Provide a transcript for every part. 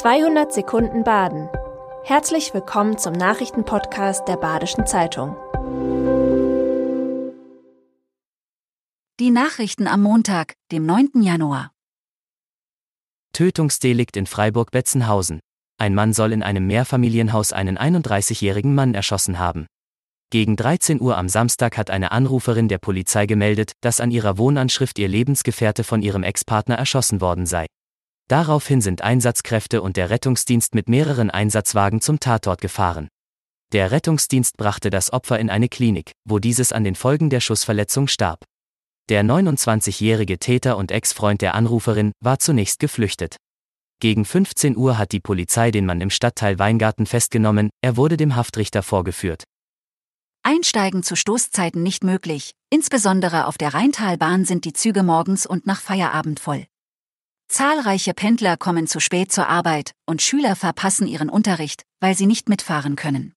200 Sekunden Baden. Herzlich willkommen zum Nachrichtenpodcast der Badischen Zeitung. Die Nachrichten am Montag, dem 9. Januar. Tötungsdelikt in Freiburg-Betzenhausen. Ein Mann soll in einem Mehrfamilienhaus einen 31-jährigen Mann erschossen haben. Gegen 13 Uhr am Samstag hat eine Anruferin der Polizei gemeldet, dass an ihrer Wohnanschrift ihr Lebensgefährte von ihrem Ex-Partner erschossen worden sei. Daraufhin sind Einsatzkräfte und der Rettungsdienst mit mehreren Einsatzwagen zum Tatort gefahren. Der Rettungsdienst brachte das Opfer in eine Klinik, wo dieses an den Folgen der Schussverletzung starb. Der 29-jährige Täter und Ex-Freund der Anruferin war zunächst geflüchtet. Gegen 15 Uhr hat die Polizei den Mann im Stadtteil Weingarten festgenommen, er wurde dem Haftrichter vorgeführt. Einsteigen zu Stoßzeiten nicht möglich, insbesondere auf der Rheintalbahn sind die Züge morgens und nach Feierabend voll. Zahlreiche Pendler kommen zu spät zur Arbeit und Schüler verpassen ihren Unterricht, weil sie nicht mitfahren können.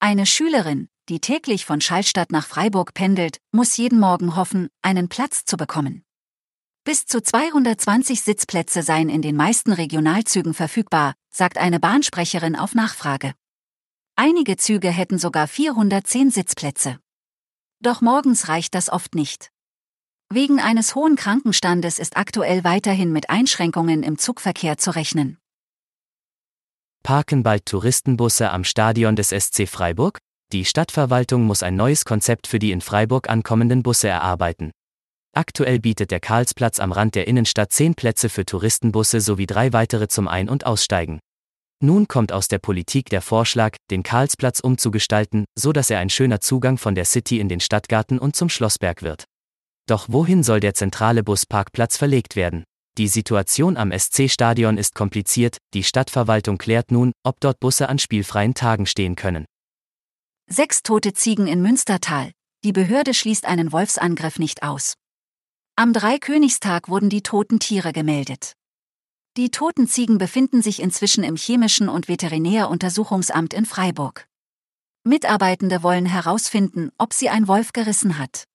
Eine Schülerin, die täglich von Schallstadt nach Freiburg pendelt, muss jeden Morgen hoffen, einen Platz zu bekommen. Bis zu 220 Sitzplätze seien in den meisten Regionalzügen verfügbar, sagt eine Bahnsprecherin auf Nachfrage. Einige Züge hätten sogar 410 Sitzplätze. Doch morgens reicht das oft nicht. Wegen eines hohen Krankenstandes ist aktuell weiterhin mit Einschränkungen im Zugverkehr zu rechnen. Parken bald Touristenbusse am Stadion des SC Freiburg? Die Stadtverwaltung muss ein neues Konzept für die in Freiburg ankommenden Busse erarbeiten. Aktuell bietet der Karlsplatz am Rand der Innenstadt zehn Plätze für Touristenbusse sowie drei weitere zum Ein- und Aussteigen. Nun kommt aus der Politik der Vorschlag, den Karlsplatz umzugestalten, so dass er ein schöner Zugang von der City in den Stadtgarten und zum Schlossberg wird. Doch wohin soll der zentrale Busparkplatz verlegt werden? Die Situation am SC-Stadion ist kompliziert, die Stadtverwaltung klärt nun, ob dort Busse an spielfreien Tagen stehen können. Sechs tote Ziegen in Münstertal. Die Behörde schließt einen Wolfsangriff nicht aus. Am Dreikönigstag wurden die toten Tiere gemeldet. Die toten Ziegen befinden sich inzwischen im Chemischen und Veterinäruntersuchungsamt in Freiburg. Mitarbeitende wollen herausfinden, ob sie ein Wolf gerissen hat.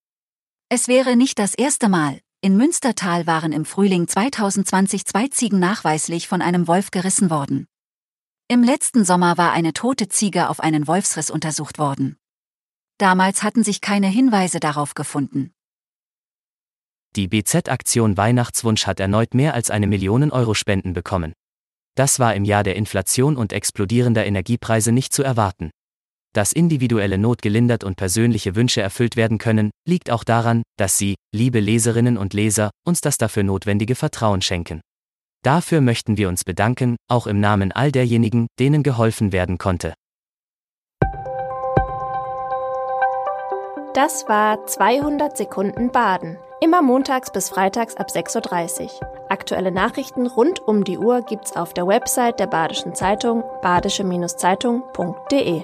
Es wäre nicht das erste Mal. In Münstertal waren im Frühling 2020 zwei Ziegen nachweislich von einem Wolf gerissen worden. Im letzten Sommer war eine tote Ziege auf einen Wolfsriss untersucht worden. Damals hatten sich keine Hinweise darauf gefunden. Die BZ-Aktion Weihnachtswunsch hat erneut mehr als eine Million Euro Spenden bekommen. Das war im Jahr der Inflation und explodierender Energiepreise nicht zu erwarten. Dass individuelle Not gelindert und persönliche Wünsche erfüllt werden können, liegt auch daran, dass Sie, liebe Leserinnen und Leser, uns das dafür notwendige Vertrauen schenken. Dafür möchten wir uns bedanken, auch im Namen all derjenigen, denen geholfen werden konnte. Das war 200 Sekunden Baden. Immer montags bis freitags ab 6.30 Uhr. Aktuelle Nachrichten rund um die Uhr gibt's auf der Website der Badischen Zeitung badische-zeitung.de.